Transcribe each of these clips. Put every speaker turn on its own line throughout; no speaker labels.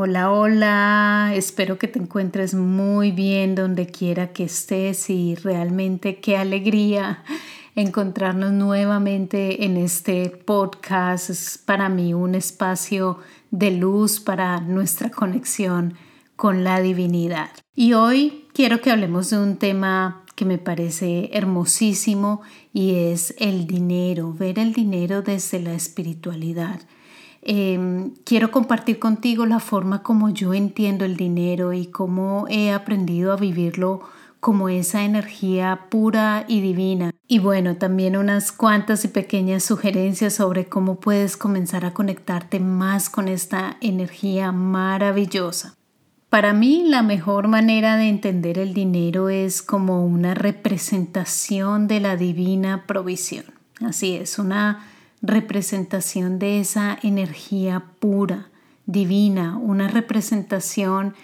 Hola, hola, espero que te encuentres muy bien donde quiera que estés y realmente qué alegría encontrarnos nuevamente en este podcast. Es para mí un espacio de luz para nuestra conexión con la divinidad. Y hoy quiero que hablemos de un tema que me parece hermosísimo y es el dinero, ver el dinero desde la espiritualidad. Em, quiero compartir contigo la forma como yo entiendo el dinero y cómo he aprendido a vivirlo como esa energía pura y divina. Y bueno, también unas cuantas y pequeñas sugerencias sobre cómo puedes comenzar a conectarte más con esta energía maravillosa. Para mí la mejor manera de entender el dinero es como una representación de la divina provisión. Así es, una representación de esa energía pura, divina, una representación,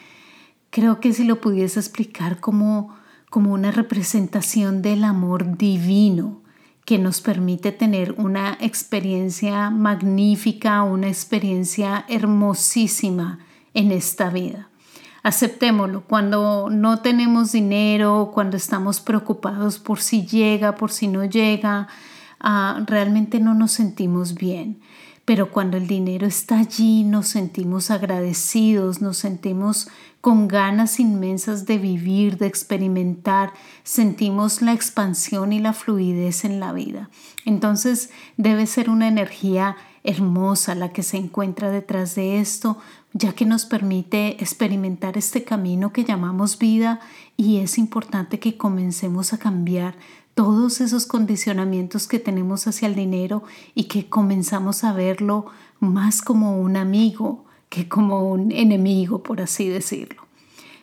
creo que si lo pudiese explicar como, como una representación del amor divino que nos permite tener una experiencia magnífica, una experiencia hermosísima en esta vida. Aceptémoslo, cuando no tenemos dinero, cuando estamos preocupados por si llega, por si no llega, Ah, realmente no nos sentimos bien. Pero cuando el dinero está allí nos sentimos agradecidos, nos sentimos con ganas inmensas de vivir, de experimentar, sentimos la expansión y la fluidez en la vida. Entonces debe ser una energía hermosa la que se encuentra detrás de esto, ya que nos permite experimentar este camino que llamamos vida y es importante que comencemos a cambiar todos esos condicionamientos que tenemos hacia el dinero y que comenzamos a verlo más como un amigo que como un enemigo, por así decirlo.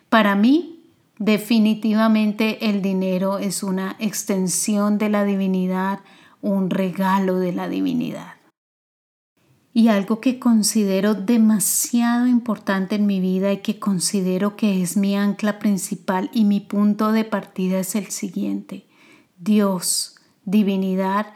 Para mí, definitivamente el dinero es una extensión de la divinidad, un regalo de la divinidad. Y algo que considero demasiado importante en mi vida y que considero que es mi ancla principal y mi punto de partida es el siguiente. Dios, divinidad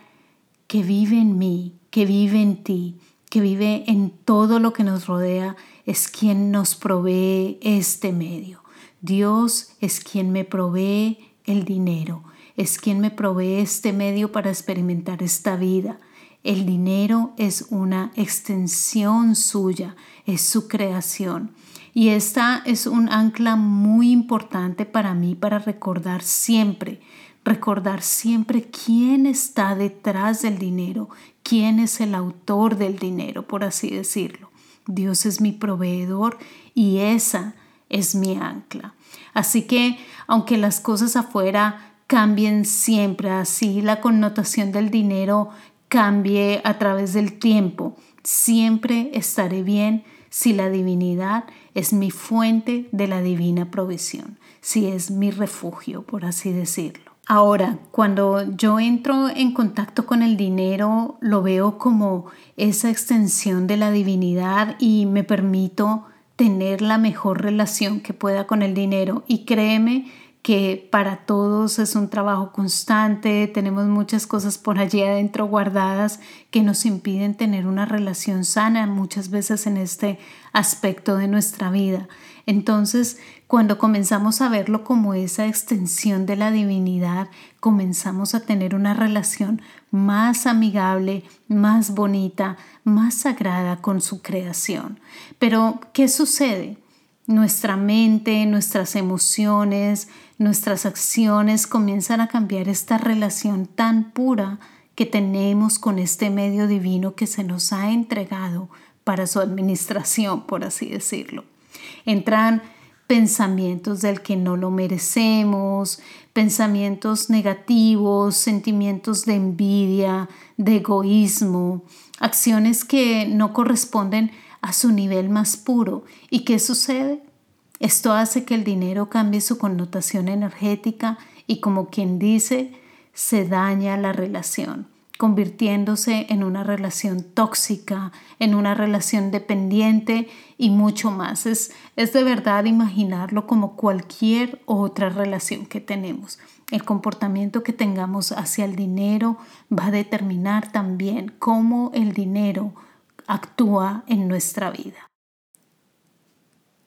que vive en mí, que vive en ti, que vive en todo lo que nos rodea, es quien nos provee este medio. Dios es quien me provee el dinero, es quien me provee este medio para experimentar esta vida. El dinero es una extensión suya, es su creación. Y esta es un ancla muy importante para mí para recordar siempre recordar siempre quién está detrás del dinero, quién es el autor del dinero, por así decirlo. Dios es mi proveedor y esa es mi ancla. Así que aunque las cosas afuera cambien siempre, así la connotación del dinero cambie a través del tiempo, siempre estaré bien si la divinidad es mi fuente de la divina provisión, si es mi refugio, por así decirlo. Ahora, cuando yo entro en contacto con el dinero, lo veo como esa extensión de la divinidad y me permito tener la mejor relación que pueda con el dinero. Y créeme que para todos es un trabajo constante, tenemos muchas cosas por allí adentro guardadas que nos impiden tener una relación sana muchas veces en este aspecto de nuestra vida. Entonces, cuando comenzamos a verlo como esa extensión de la divinidad, comenzamos a tener una relación más amigable, más bonita, más sagrada con su creación. Pero, ¿qué sucede? Nuestra mente, nuestras emociones, nuestras acciones comienzan a cambiar esta relación tan pura que tenemos con este medio divino que se nos ha entregado para su administración, por así decirlo. Entran pensamientos del que no lo merecemos, pensamientos negativos, sentimientos de envidia, de egoísmo, acciones que no corresponden a su nivel más puro. ¿Y qué sucede? Esto hace que el dinero cambie su connotación energética y como quien dice, se daña la relación convirtiéndose en una relación tóxica, en una relación dependiente y mucho más. Es, es de verdad imaginarlo como cualquier otra relación que tenemos. El comportamiento que tengamos hacia el dinero va a determinar también cómo el dinero actúa en nuestra vida.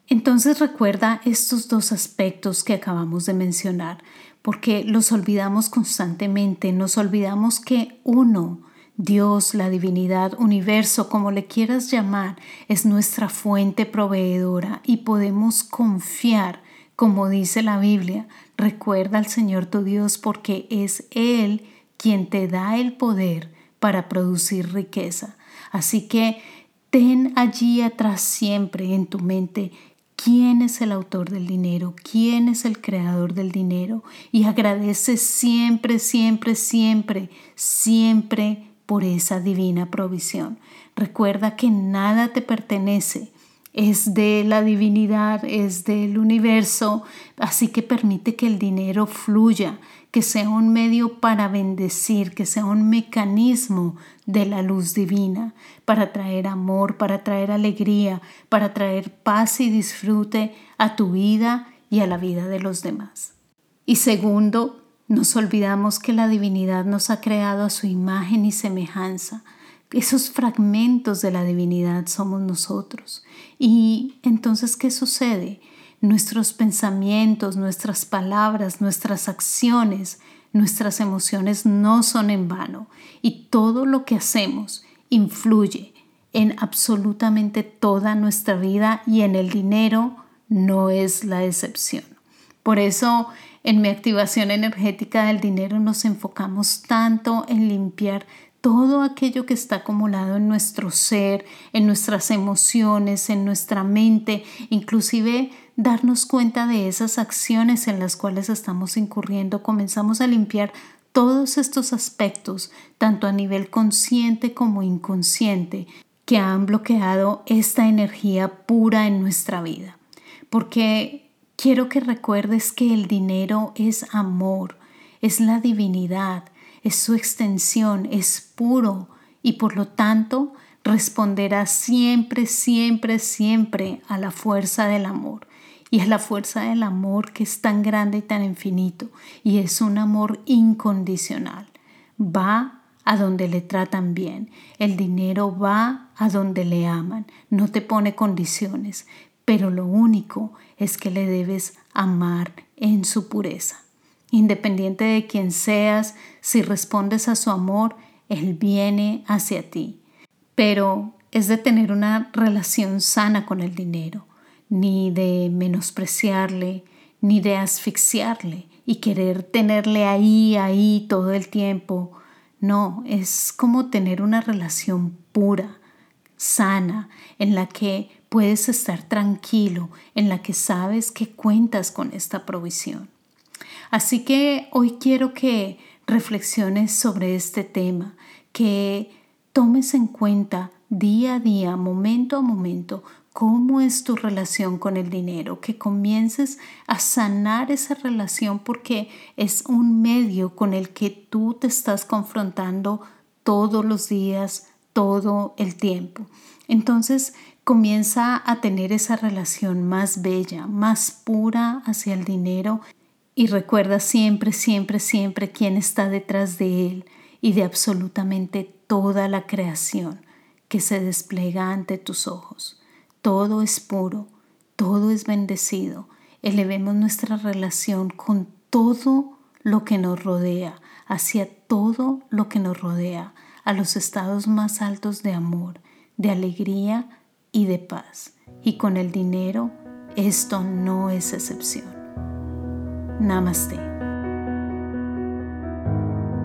Entonces recuerda estos dos aspectos que acabamos de mencionar porque los olvidamos constantemente, nos olvidamos que uno, Dios, la divinidad, universo, como le quieras llamar, es nuestra fuente proveedora y podemos confiar, como dice la Biblia, recuerda al Señor tu Dios porque es Él quien te da el poder para producir riqueza. Así que ten allí atrás siempre en tu mente quién es el autor del dinero, quién es el creador del dinero y agradece siempre, siempre, siempre, siempre por esa divina provisión. Recuerda que nada te pertenece, es de la divinidad, es del universo, así que permite que el dinero fluya, que sea un medio para bendecir, que sea un mecanismo de la luz divina, para traer amor, para traer alegría, para traer paz y disfrute a tu vida y a la vida de los demás. Y segundo, nos olvidamos que la divinidad nos ha creado a su imagen y semejanza. Esos fragmentos de la divinidad somos nosotros. Y entonces, ¿qué sucede? Nuestros pensamientos, nuestras palabras, nuestras acciones, nuestras emociones no son en vano y todo lo que hacemos influye en absolutamente toda nuestra vida y en el dinero no es la excepción. Por eso en mi activación energética del dinero nos enfocamos tanto en limpiar todo aquello que está acumulado en nuestro ser, en nuestras emociones, en nuestra mente, inclusive darnos cuenta de esas acciones en las cuales estamos incurriendo, comenzamos a limpiar todos estos aspectos, tanto a nivel consciente como inconsciente, que han bloqueado esta energía pura en nuestra vida. Porque quiero que recuerdes que el dinero es amor, es la divinidad, es su extensión, es puro y por lo tanto responderá siempre, siempre, siempre a la fuerza del amor. Y es la fuerza del amor que es tan grande y tan infinito. Y es un amor incondicional. Va a donde le tratan bien. El dinero va a donde le aman. No te pone condiciones. Pero lo único es que le debes amar en su pureza. Independiente de quién seas, si respondes a su amor, Él viene hacia ti. Pero es de tener una relación sana con el dinero ni de menospreciarle, ni de asfixiarle y querer tenerle ahí, ahí todo el tiempo. No, es como tener una relación pura, sana, en la que puedes estar tranquilo, en la que sabes que cuentas con esta provisión. Así que hoy quiero que reflexiones sobre este tema, que tomes en cuenta día a día, momento a momento, cómo es tu relación con el dinero, que comiences a sanar esa relación porque es un medio con el que tú te estás confrontando todos los días, todo el tiempo. Entonces comienza a tener esa relación más bella, más pura hacia el dinero y recuerda siempre, siempre, siempre quién está detrás de él y de absolutamente toda la creación que se despliega ante tus ojos todo es puro, todo es bendecido. Elevemos nuestra relación con todo lo que nos rodea, hacia todo lo que nos rodea, a los estados más altos de amor, de alegría y de paz. Y con el dinero, esto no es excepción. Namaste.